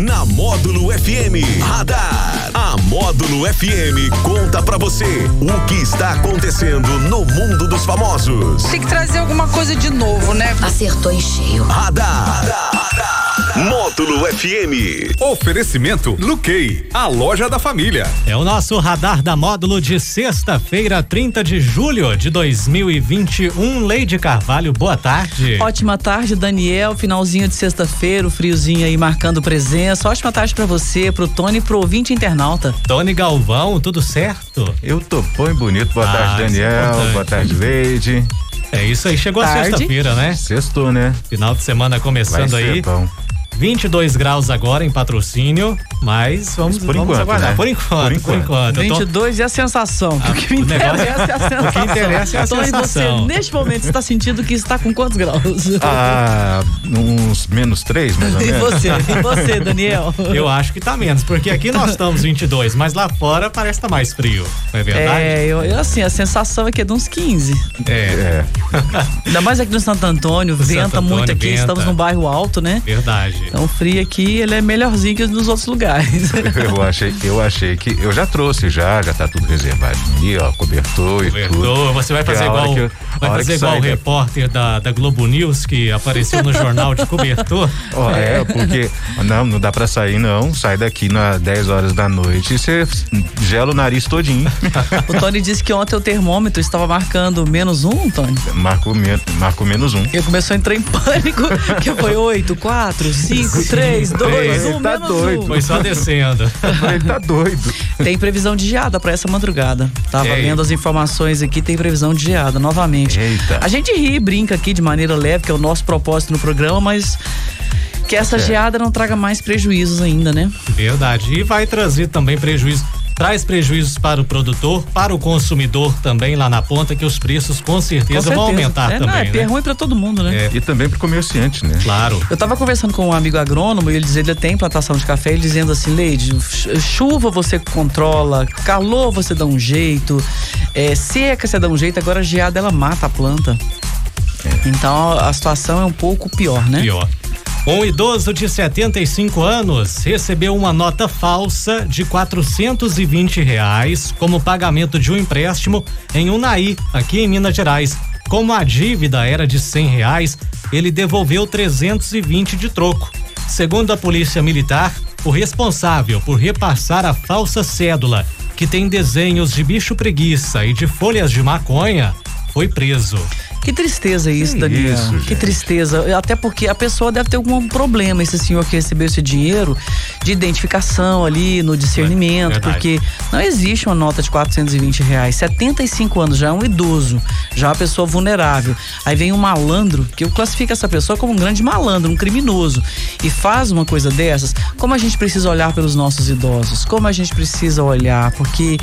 na Módulo FM Radar. Módulo FM conta pra você o que está acontecendo no mundo dos famosos. Tem que trazer alguma coisa de novo, né? Acertou em cheio. Radar. Radar. Radar. Módulo FM. Oferecimento Luquei, a loja da família. É o nosso radar da módulo de sexta-feira, 30 de julho de 2021. Leide Carvalho, boa tarde. Ótima tarde, Daniel. Finalzinho de sexta-feira, o friozinho aí marcando presença. Ótima tarde para você, pro Tony e pro ouvinte internauta. Tony Galvão, tudo certo? Eu tô bom e bonito. Boa ah, tarde, é Daniel. É boa tarde, Leide. É isso aí, chegou tarde. a sexta-feira, né? Sextou, né? Final de semana começando Vai aí. Bom. 22 graus agora em patrocínio, mas vamos, por vamos enquanto, aguardar. Né? Por enquanto, por enquanto. Por enquanto. 22 tô... é a sensação. Ah, o que me interessa é a sensação. O que interessa é a então, sensação. você, neste momento, está sentindo que está com quantos graus? Ah, uns menos 3, mais ou menos. E você? E você, Daniel? Eu acho que tá menos, porque aqui nós estamos 22, mas lá fora parece que tá mais frio, não é verdade? É, eu, eu, assim, a sensação é que é de uns 15. É. é. Ainda mais aqui no Santo Antônio, no venta Santo Antônio, muito aqui, venta. estamos num bairro alto, né? Verdade. Então, frio aqui ele é melhorzinho que nos outros lugares. eu achei, eu achei que eu já trouxe já, já tá tudo reservadinho, ó, cobertor, cobertor e tudo. Você vai fazer igual, eu, vai fazer igual o repórter da, da Globo News que apareceu no jornal de cobertor. Oh, é, porque não, não dá para sair não, sai daqui nas 10 horas da noite e você gela o nariz todinho. o Tony disse que ontem o termômetro estava marcando menos um, Tony? Marcou, marcou menos um. Ele começou a entrar em pânico, que foi 8, 4, 5, 3, dois, um, tá doido. Um. Foi só descendo. Ele tá doido. Tem previsão de geada para essa madrugada. Tava Eita. vendo as informações aqui, tem previsão de geada novamente. Eita. A gente ri e brinca aqui de maneira leve, que é o nosso propósito no programa, mas que essa é. geada não traga mais prejuízos ainda, né? Verdade. E vai trazer também prejuízo traz prejuízos para o produtor, para o consumidor também lá na ponta, que os preços com certeza, com certeza. vão aumentar é, também. Não, é, né? é ruim para todo mundo, né? É. E também para o comerciante, né? Claro. Eu estava conversando com um amigo agrônomo e ele dizia ele tem plantação de café, ele dizendo assim, Leide, chuva você controla, calor você dá um jeito, é, seca você dá um jeito, agora a geada ela mata a planta. É. Então a situação é um pouco pior, né? Pior. Um idoso de 75 anos recebeu uma nota falsa de 420 reais como pagamento de um empréstimo em Unai, aqui em Minas Gerais. Como a dívida era de 100 reais, ele devolveu 320 de troco. Segundo a polícia militar, o responsável por repassar a falsa cédula, que tem desenhos de bicho preguiça e de folhas de maconha, foi preso. Que tristeza isso, que Daniel. Isso, que tristeza. Até porque a pessoa deve ter algum problema, esse senhor que recebeu esse dinheiro, de identificação ali, no discernimento, é porque não existe uma nota de 420 reais. 75 anos, já é um idoso, já é uma pessoa vulnerável. Aí vem um malandro, que eu classifico essa pessoa como um grande malandro, um criminoso, e faz uma coisa dessas. Como a gente precisa olhar pelos nossos idosos? Como a gente precisa olhar? Porque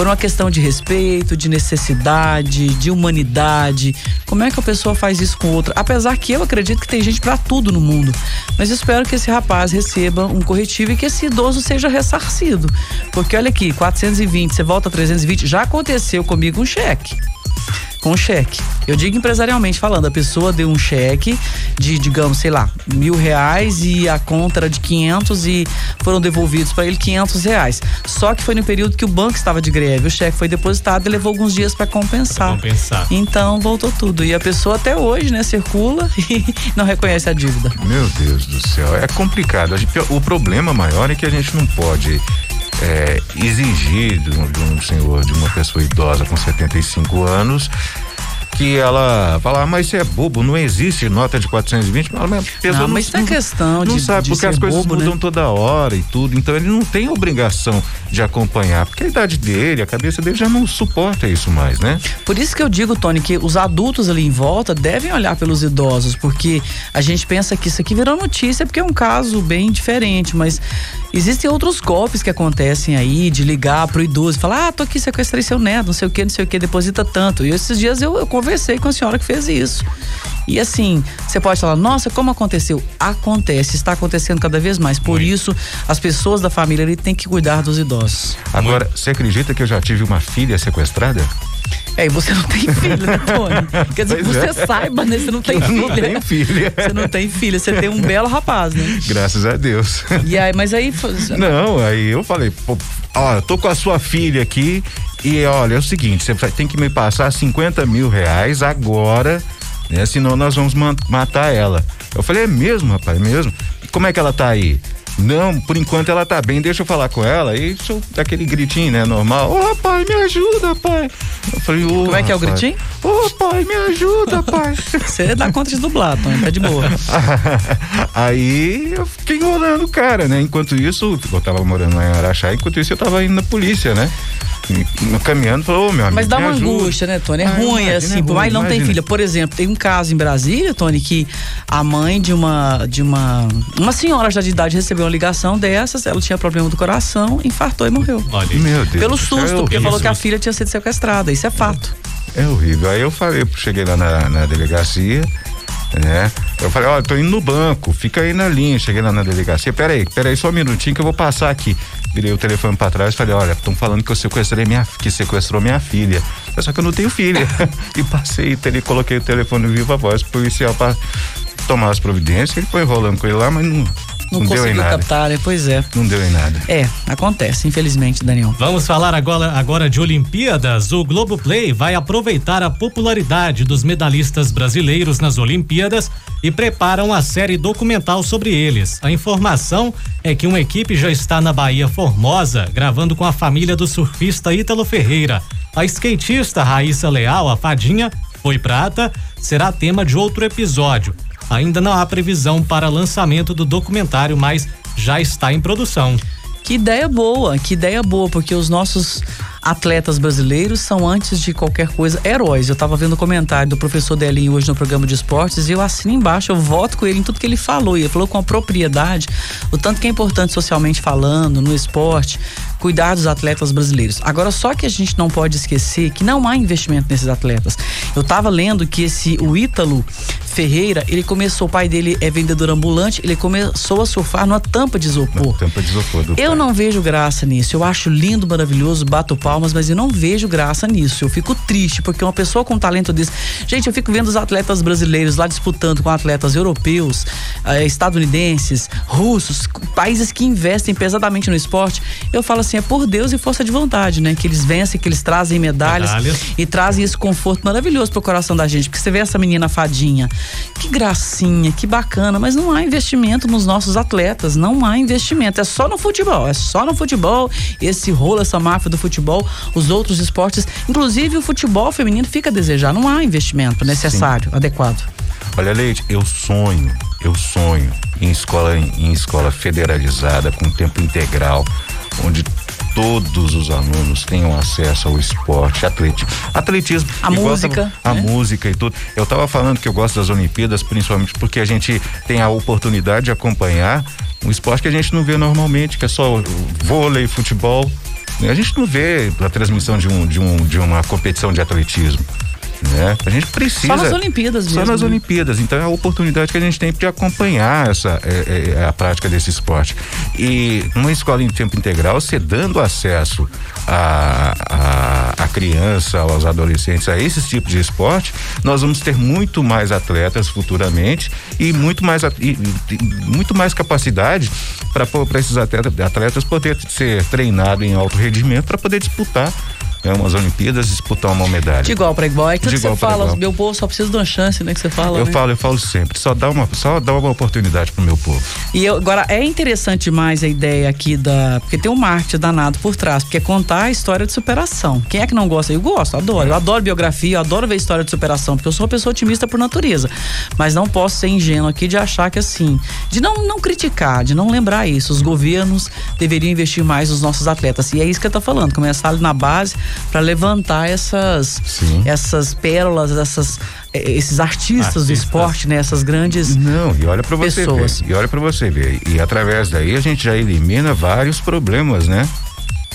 por uma questão de respeito, de necessidade, de humanidade como é que a pessoa faz isso com outra? Apesar que eu acredito que tem gente para tudo no mundo. Mas espero que esse rapaz receba um corretivo e que esse idoso seja ressarcido. Porque olha aqui, 420, você volta a 320, já aconteceu comigo um cheque com cheque. Eu digo empresarialmente falando, a pessoa deu um cheque de, digamos, sei lá, mil reais e a conta era de 500 e foram devolvidos para ele 500 reais. Só que foi no período que o banco estava de greve, o cheque foi depositado e levou alguns dias para compensar. compensar. Então voltou tudo. E a pessoa até hoje, né, circula e não reconhece a dívida. Meu Deus do céu, é complicado. O problema maior é que a gente não pode é, exigir de um, de um senhor, de uma pessoa idosa com 75 anos, que ela fala, ah, mas você é bobo, não existe nota de 420. Mas pessoa não, mas não, é questão não de, sabe, de porque as coisas bobo, mudam né? toda hora e tudo, então ele não tem obrigação de acompanhar, porque a idade dele, a cabeça dele já não suporta isso mais, né? Por isso que eu digo, Tony, que os adultos ali em volta devem olhar pelos idosos, porque a gente pensa que isso aqui virou notícia porque é um caso bem diferente, mas existem outros golpes que acontecem aí de ligar pro idoso e falar: "Ah, tô aqui sequestrei seu neto, não sei o que, não sei o que, deposita tanto". E esses dias eu, eu conversei com a senhora que fez isso. E assim, você pode falar, nossa, como aconteceu? Acontece, está acontecendo cada vez mais. Por Muito. isso, as pessoas da família ali têm que cuidar dos idosos. Agora, Muito. você acredita que eu já tive uma filha sequestrada? É, e você não tem filho, né, Tony? Quer dizer, que você é. saiba, né? Você não tem filho. Não tem filha. Você não tem filho, você tem um belo rapaz, né? Graças a Deus. E aí, mas aí. Não, aí eu falei, ó, tô com a sua filha aqui e olha, é o seguinte, você tem que me passar 50 mil reais agora, né? Senão nós vamos matar ela. Eu falei, é mesmo, rapaz, é mesmo? Como é que ela tá aí? Não, por enquanto ela tá bem, deixa eu falar com ela. E isso, daquele gritinho, né? Normal. Ô, oh, pai, me ajuda, pai. Eu falei. Oh, Como é que é o gritinho? Ô, oh, pai, me ajuda, pai. Você dá conta de dublar, Tony, tá de boa. Aí eu fiquei enrolando o cara, né? Enquanto isso, eu tava morando lá em Araxá, enquanto isso eu tava indo na polícia, né? Caminhando, falou, oh, meu amigo. Mas dá uma ajuda. angústia, né, Tony? É ah, ruim, imagina, assim, é por mais não tem filha. Por exemplo, tem um caso em Brasília, Tony, que a mãe de uma de uma uma senhora já de idade recebeu uma ligação dessas, ela tinha problema do coração, infartou e morreu. Olha, meu Deus. Pelo susto, é porque falou que a filha tinha sido sequestrada. Isso é fato. É horrível. Aí eu falei, cheguei lá na, na delegacia, né? Eu falei, olha, tô indo no banco, fica aí na linha. Cheguei lá na delegacia, peraí, peraí só um minutinho que eu vou passar aqui. Virei o telefone para trás e falei, olha, estão falando que eu sequestrei minha, que sequestrou minha filha. Só que eu não tenho filha. e passei, tele, coloquei o telefone viva voz pro policial para tomar as providências. Ele foi enrolando com ele lá, mas não, não, não conseguiu captar? Pois é. Não deu em nada. É, acontece, infelizmente, Daniel. Vamos falar agora, agora de Olimpíadas. O Globoplay vai aproveitar a popularidade dos medalhistas brasileiros nas Olimpíadas e prepara uma série documental sobre eles. A informação é que uma equipe já está na Bahia Formosa, gravando com a família do surfista Ítalo Ferreira. A skatista Raíssa Leal, a fadinha, foi prata, será tema de outro episódio. Ainda não há previsão para lançamento do documentário, mas já está em produção. Que ideia boa, que ideia boa, porque os nossos atletas brasileiros são, antes de qualquer coisa, heróis. Eu estava vendo o comentário do professor Delinho hoje no programa de esportes e eu assino embaixo, eu voto com ele em tudo que ele falou. E ele falou com a propriedade o tanto que é importante socialmente falando, no esporte, cuidar dos atletas brasileiros. Agora, só que a gente não pode esquecer que não há investimento nesses atletas. Eu estava lendo que esse o Ítalo Ferreira, ele começou, o pai dele é vendedor ambulante, ele começou a surfar numa tampa de isopor. tampa de isopor do Eu pai. não vejo graça nisso. Eu acho lindo, maravilhoso, bato palmas, mas eu não vejo graça nisso. Eu fico triste, porque uma pessoa com talento desse. Gente, eu fico vendo os atletas brasileiros lá disputando com atletas europeus, eh, estadunidenses, russos, países que investem pesadamente no esporte. Eu falo assim, é por Deus e força de vontade, né? Que eles vencem, que eles trazem medalhas, medalhas. e trazem esse conforto maravilhoso pro coração da gente. Porque você vê essa menina fadinha que gracinha, que bacana, mas não há investimento nos nossos atletas, não há investimento. É só no futebol, é só no futebol. Esse rolo, essa máfia do futebol, os outros esportes, inclusive o futebol feminino fica a desejar. Não há investimento necessário, Sim. adequado. Olha, Leite, eu sonho, eu sonho em escola, em escola federalizada, com tempo integral, onde todos os alunos tenham acesso ao esporte, atletismo, atletismo, a música, a né? música e tudo. Eu estava falando que eu gosto das Olimpíadas, principalmente porque a gente tem a oportunidade de acompanhar um esporte que a gente não vê normalmente, que é só vôlei, futebol. A gente não vê a transmissão de, um, de, um, de uma competição de atletismo. Né? A gente precisa. Só nas Olimpíadas mesmo. Só nas né? Olimpíadas. Então é a oportunidade que a gente tem de acompanhar essa é, é, a prática desse esporte. E numa escola em tempo integral, você dando acesso a, a, a criança, aos adolescentes a esses tipos de esporte, nós vamos ter muito mais atletas futuramente e muito mais, e, e, muito mais capacidade para esses atletas, atletas poder ser treinado em alto rendimento para poder disputar é umas Olimpíadas disputar uma medalha. De igual para igual. É que você fala, igual. meu povo só precisa de uma chance, né? Que você fala. Eu né? falo, eu falo sempre. Só dá uma, só dá uma oportunidade pro meu povo. E eu, agora é interessante demais a ideia aqui da, porque tem um marketing danado por trás, porque é contar a história de superação. Quem é que não gosta? Eu gosto, adoro. Eu adoro biografia, eu adoro ver história de superação, porque eu sou uma pessoa otimista por natureza. Mas não posso ser ingênuo aqui de achar que assim, de não não criticar, de não lembrar isso. Os governos deveriam investir mais nos nossos atletas. E é isso que eu tô falando, começar ali na base para levantar essas essas pérolas, essas eh, esses artistas, artistas, do esporte, né? Essas grandes Não, e olha para você ver, e olha para você ver, e através daí a gente já elimina vários problemas, né?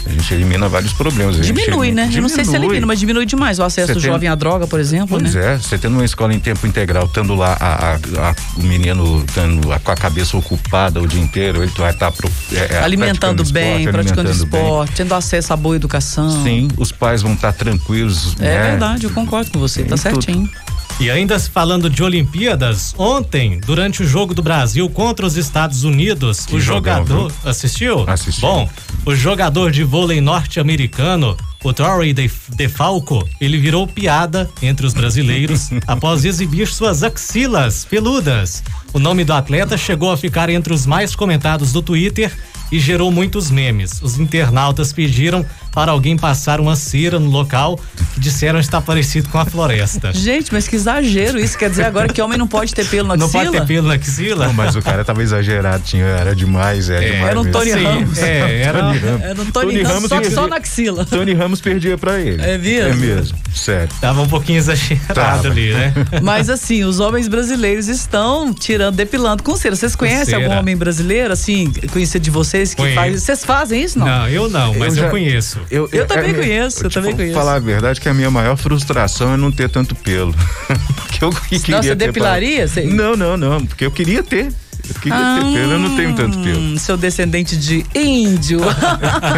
A gente elimina vários problemas. Diminui, né? Diminui. Eu não sei se elimina, mas diminui demais o acesso do jovem à droga, por exemplo, pois né? é, você tendo uma escola em tempo integral, estando lá a, a, a, o menino tendo com a cabeça ocupada o dia inteiro, ele vai estar tá, é, é, alimentando bem, esporte, praticando alimentando esporte, bem. tendo acesso a boa educação. Sim, os pais vão estar tá tranquilos. É né? verdade, eu concordo com você, Sim, tá certinho. Tudo. E ainda falando de Olimpíadas, ontem, durante o jogo do Brasil contra os Estados Unidos, que o jogador. assistiu? Assistiu. Bom, o jogador de vôlei norte-americano, o Torrey DeFalco, ele virou piada entre os brasileiros após exibir suas axilas peludas. O nome do atleta chegou a ficar entre os mais comentados do Twitter e gerou muitos memes. Os internautas pediram para alguém passar uma cera no local que disseram estar parecido com a floresta. Gente, mas que exagero isso. Quer dizer agora que homem não pode ter pelo na axila? Não pode ter pelo na axila? Não, mas o cara tava exagerado, tinha, era demais, é, é demais. Era um Tony mesmo. Ramos. É, era, Tony Ramos. Era um Tony, Tony Ramos, só, só na axila. Tony Ramos perdia pra ele. É mesmo? É mesmo, sério. Tava um pouquinho exagerado tava. ali, né? Mas assim, os homens brasileiros estão tirando, depilando com cera. Vocês conhecem cera. algum homem brasileiro, assim, conhecido de vocês, que Conheço. faz. Vocês fazem isso, não? Não, eu não, mas eu, já, eu conheço. Eu, eu, eu também é, conheço, eu também conheço. falar a verdade que a minha maior frustração é não ter tanto pelo. porque eu queria Nossa, depilaria? Pra... Não, não, não, porque eu queria ter. Eu queria ah, ter pelo, eu não tenho tanto pelo. Hum, seu descendente de índio.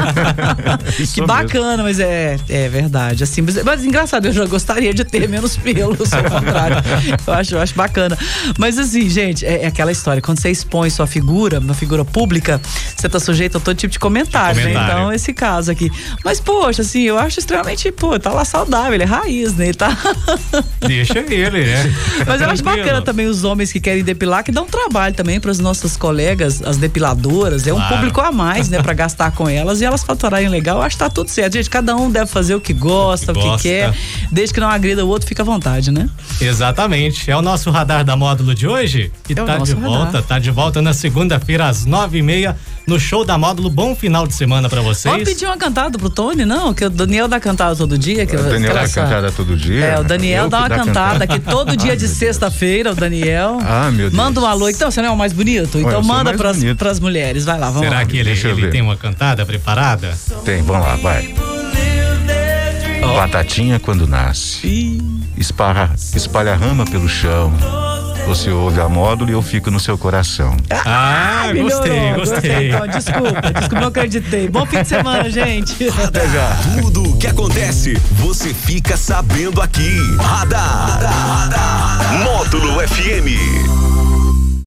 que bacana, mas é, é verdade. Assim, mas, mas, engraçado, eu já gostaria de ter menos pelos, ao contrário. Eu acho, eu acho bacana. Mas assim, gente, é, é, aquela história. Quando você expõe sua figura, uma figura pública, você tá sujeito a todo tipo de comentário, né? comentário. né? Então, esse caso aqui. Mas, poxa, assim, eu acho extremamente, pô, tá lá saudável, ele é raiz, né? Ele tá. Deixa ele, né? Mas eu acho bacana também os homens que querem depilar, que dão um trabalho também também para as nossas colegas, as depiladoras. É um público a mais, né, para gastar com elas e elas faturarem legal. Acho que tá tudo certo. Gente, cada um deve fazer o que gosta, o que, o que quer, desde que não agrida o outro, fica à vontade, né? Exatamente. É o nosso radar da módulo de hoje que é tá de radar. volta, tá de volta na segunda-feira às nove e meia no show da módulo. Bom final de semana para vocês. Pode pedir uma cantada pro Tony, não? Que o Daniel dá cantada todo dia. Que o Daniel dá cantada todo dia? É, o Daniel Eu dá uma cantada aqui todo dia de sexta-feira, o Daniel. Ah, meu Deus. Manda um alô. Então, você não é o mais bonito? Então manda pras, pras mulheres. Vai lá, vamos Será lá. que ele, ele tem uma cantada preparada? Tem, vamos lá, vai. Oh. Batatinha quando nasce. Espalha, espalha rama pelo chão você ouve a módulo e eu fico no seu coração. Ah, ah gostei, gostei. Então, desculpa, desculpa, não acreditei. Bom fim de semana, gente. Até já. Tudo o que acontece, você fica sabendo aqui. Radar. Módulo FM.